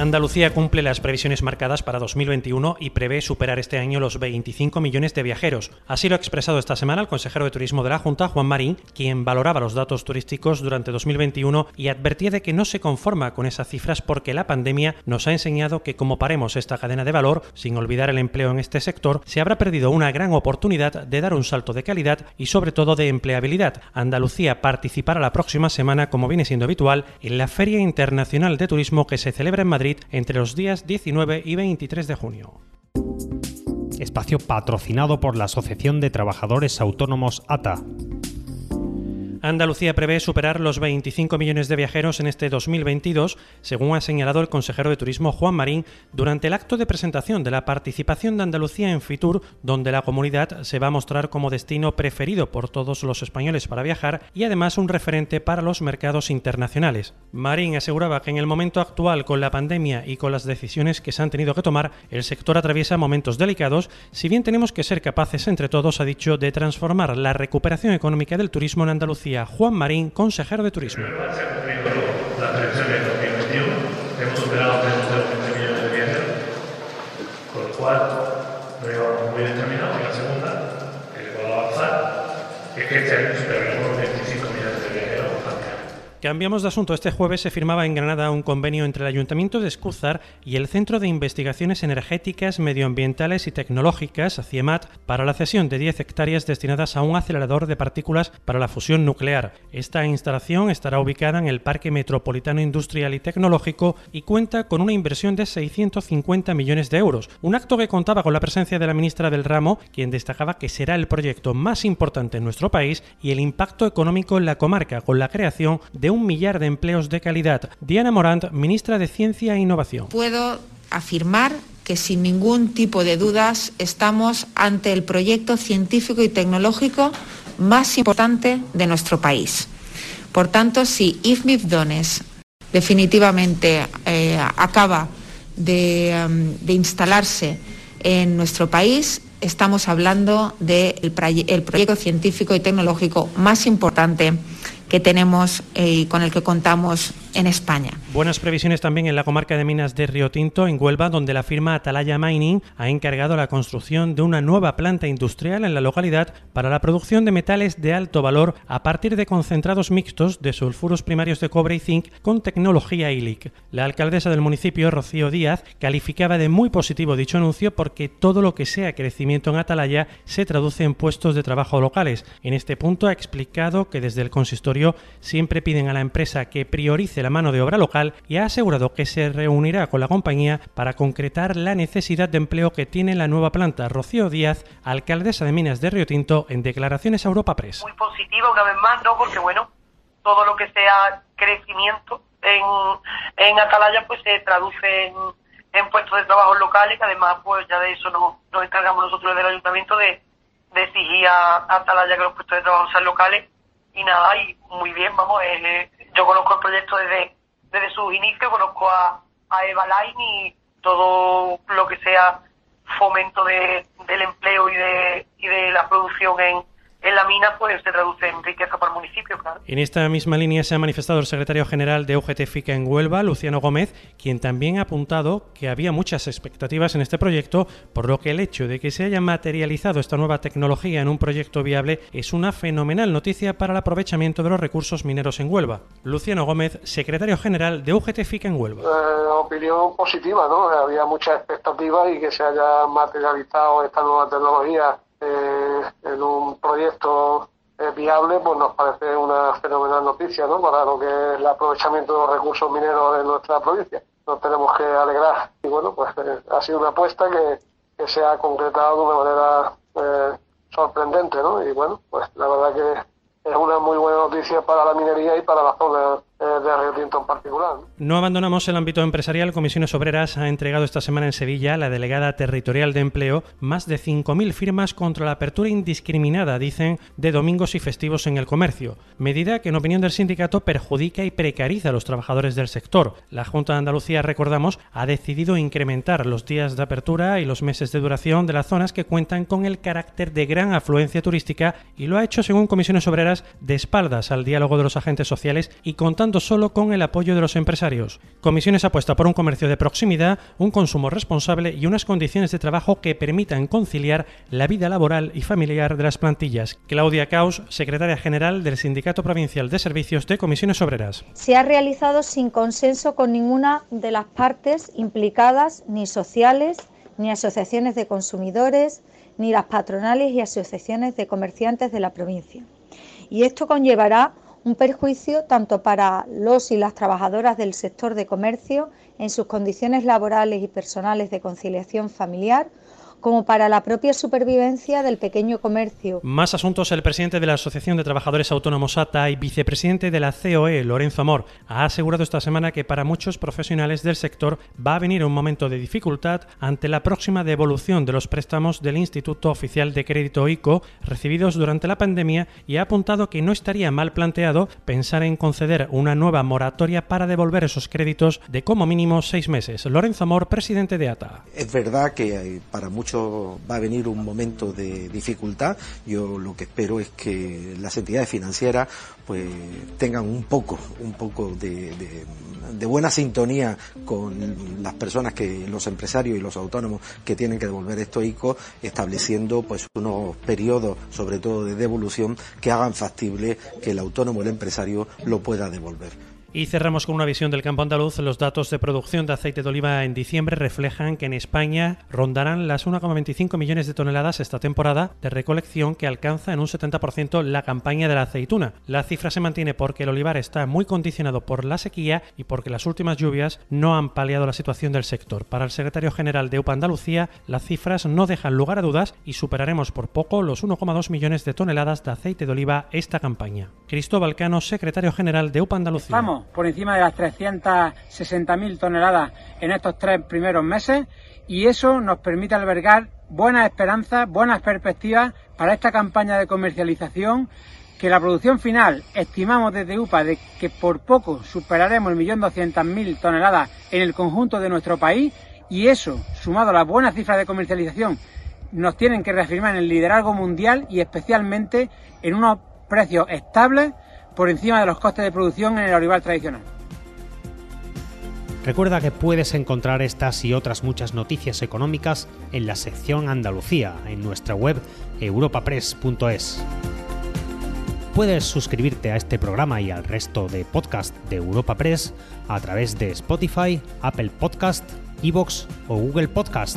Andalucía cumple las previsiones marcadas para 2021 y prevé superar este año los 25 millones de viajeros. Así lo ha expresado esta semana el consejero de Turismo de la Junta, Juan Marín, quien valoraba los datos turísticos durante 2021 y advertía de que no se conforma con esas cifras porque la pandemia nos ha enseñado que como paremos esta cadena de valor, sin olvidar el empleo en este sector, se habrá perdido una gran oportunidad de dar un salto de calidad y sobre todo de empleabilidad. Andalucía participará la próxima semana, como viene siendo habitual, en la Feria Internacional de Turismo que se celebra en Madrid entre los días 19 y 23 de junio. Espacio patrocinado por la Asociación de Trabajadores Autónomos ATA. Andalucía prevé superar los 25 millones de viajeros en este 2022, según ha señalado el consejero de Turismo Juan Marín durante el acto de presentación de la participación de Andalucía en Fitur, donde la comunidad se va a mostrar como destino preferido por todos los españoles para viajar y además un referente para los mercados internacionales. Marín aseguraba que en el momento actual, con la pandemia y con las decisiones que se han tenido que tomar, el sector atraviesa momentos delicados, si bien tenemos que ser capaces entre todos, ha dicho, de transformar la recuperación económica del turismo en Andalucía Juan Marín, consejero de Turismo. Se han cumplido las previsiones de 2021, hemos superado 3 millones de viajeros, con lo cual llevamos muy determinados. Y la segunda, que le puedo avanzar, es que este año los 25 millones de viajeros Cambiamos de asunto. Este jueves se firmaba en Granada un convenio entre el Ayuntamiento de Escúzar y el Centro de Investigaciones Energéticas, Medioambientales y Tecnológicas, CIEMAT, para la cesión de 10 hectáreas destinadas a un acelerador de partículas para la fusión nuclear. Esta instalación estará ubicada en el Parque Metropolitano Industrial y Tecnológico y cuenta con una inversión de 650 millones de euros. Un acto que contaba con la presencia de la ministra del ramo, quien destacaba que será el proyecto más importante en nuestro país y el impacto económico en la comarca, con la creación de un millar de empleos de calidad. Diana Morant, ministra de Ciencia e Innovación. Puedo afirmar que sin ningún tipo de dudas estamos ante el proyecto científico y tecnológico más importante de nuestro país. Por tanto, si IFMIF Dones definitivamente eh, acaba de, um, de, instalarse en nuestro país, estamos hablando del de proyecto científico y tecnológico más importante que tenemos eh, y con el que contamos en España. Buenas previsiones también en la comarca de minas de Río Tinto, en Huelva, donde la firma Atalaya Mining ha encargado la construcción de una nueva planta industrial en la localidad para la producción de metales de alto valor a partir de concentrados mixtos de sulfuros primarios de cobre y zinc con tecnología ILIC. La alcaldesa del municipio, Rocío Díaz, calificaba de muy positivo dicho anuncio porque todo lo que sea crecimiento en Atalaya se traduce en puestos de trabajo locales. En este punto ha explicado que desde el consistorio siempre piden a la empresa que priorice la mano de obra local y ha asegurado que se reunirá con la compañía para concretar la necesidad de empleo que tiene la nueva planta. Rocío Díaz, alcaldesa de Minas de Río Tinto, en declaraciones a Europa Press. Muy positiva una vez más, ¿no? Porque bueno, todo lo que sea crecimiento en, en Atalaya pues se traduce en, en puestos de trabajo locales, que además pues ya de eso nos, nos encargamos nosotros del ayuntamiento de, de exigir a, Atalaya que los puestos de trabajo sean locales y nada, y muy bien, vamos, eh, yo conozco el proyecto desde, desde sus inicios, conozco a, a Eva Line y todo lo que sea fomento de, del empleo y de, y de la producción en, en la mina pues se traduce en riqueza para el municipio, claro. En esta misma línea se ha manifestado el secretario general de UGT FICA en Huelva, Luciano Gómez, quien también ha apuntado que había muchas expectativas en este proyecto, por lo que el hecho de que se haya materializado esta nueva tecnología en un proyecto viable es una fenomenal noticia para el aprovechamiento de los recursos mineros en Huelva. Luciano Gómez, secretario general de UGT FICA en Huelva. Eh, opinión positiva, ¿no? Había muchas expectativas y que se haya materializado esta nueva tecnología eh, en viable, pues nos parece una fenomenal noticia ¿no? para lo que es el aprovechamiento de los recursos mineros de nuestra provincia. Nos tenemos que alegrar y bueno, pues eh, ha sido una apuesta que, que, se ha concretado de una manera eh, sorprendente ¿no? y bueno, pues la verdad que es una muy buena noticia para la minería y para la zona No abandonamos el ámbito empresarial. Comisiones Obreras ha entregado esta semana en Sevilla, la delegada territorial de empleo, más de 5.000 firmas contra la apertura indiscriminada, dicen, de domingos y festivos en el comercio. Medida que, en opinión del sindicato, perjudica y precariza a los trabajadores del sector. La Junta de Andalucía, recordamos, ha decidido incrementar los días de apertura y los meses de duración de las zonas que cuentan con el carácter de gran afluencia turística y lo ha hecho, según Comisiones Obreras, de espaldas al diálogo de los agentes sociales y contando solo con el apoyo de los empresarios. Comisiones apuesta por un comercio de proximidad, un consumo responsable y unas condiciones de trabajo que permitan conciliar la vida laboral y familiar de las plantillas. Claudia Caus, secretaria general del Sindicato Provincial de Servicios de Comisiones Obreras. Se ha realizado sin consenso con ninguna de las partes implicadas, ni sociales, ni asociaciones de consumidores, ni las patronales y asociaciones de comerciantes de la provincia. Y esto conllevará un perjuicio tanto para los y las trabajadoras del sector de comercio en sus condiciones laborales y personales de conciliación familiar, como para la propia supervivencia del pequeño comercio. Más asuntos. El presidente de la Asociación de Trabajadores Autónomos ATA y vicepresidente de la COE, Lorenzo Amor, ha asegurado esta semana que para muchos profesionales del sector va a venir un momento de dificultad ante la próxima devolución de los préstamos del Instituto Oficial de Crédito ICO recibidos durante la pandemia y ha apuntado que no estaría mal planteado pensar en conceder una nueva moratoria para devolver esos créditos de como mínimo seis meses. Lorenzo Amor, presidente de ATA. Es verdad que para muchos va a venir un momento de dificultad. Yo lo que espero es que las entidades financieras pues tengan un poco, un poco de, de, buena sintonía con las personas que, los empresarios y los autónomos que tienen que devolver estos ICO, estableciendo pues unos periodos, sobre todo de devolución, que hagan factible que el autónomo, el empresario, lo pueda devolver. Y cerramos con una visión del campo andaluz. Los datos de producción de aceite de oliva en diciembre reflejan que en España rondarán las 1,25 millones de toneladas esta temporada de recolección que alcanza en un 70% la campaña de la aceituna. La cifra se mantiene porque el olivar está muy condicionado por la sequía y porque las últimas lluvias no han paliado la situación del sector. Para el secretario general de UPA Andalucía, las cifras no dejan lugar a dudas y superaremos por poco los 1,2 millones de toneladas de aceite de oliva esta campaña. Cristóbal Cano, secretario general de UPA Andalucía por encima de las 360.000 toneladas en estos tres primeros meses y eso nos permite albergar buenas esperanzas, buenas perspectivas para esta campaña de comercialización que la producción final estimamos desde UPA de que por poco superaremos el millón doscientas mil toneladas en el conjunto de nuestro país y eso, sumado a las buenas cifras de comercialización, nos tienen que reafirmar en el liderazgo mundial y especialmente en unos precios estables por encima de los costes de producción en el olivar tradicional. Recuerda que puedes encontrar estas y otras muchas noticias económicas en la sección Andalucía en nuestra web europapress.es. Puedes suscribirte a este programa y al resto de podcast de Europa Press a través de Spotify, Apple Podcast, Evox o Google Podcast.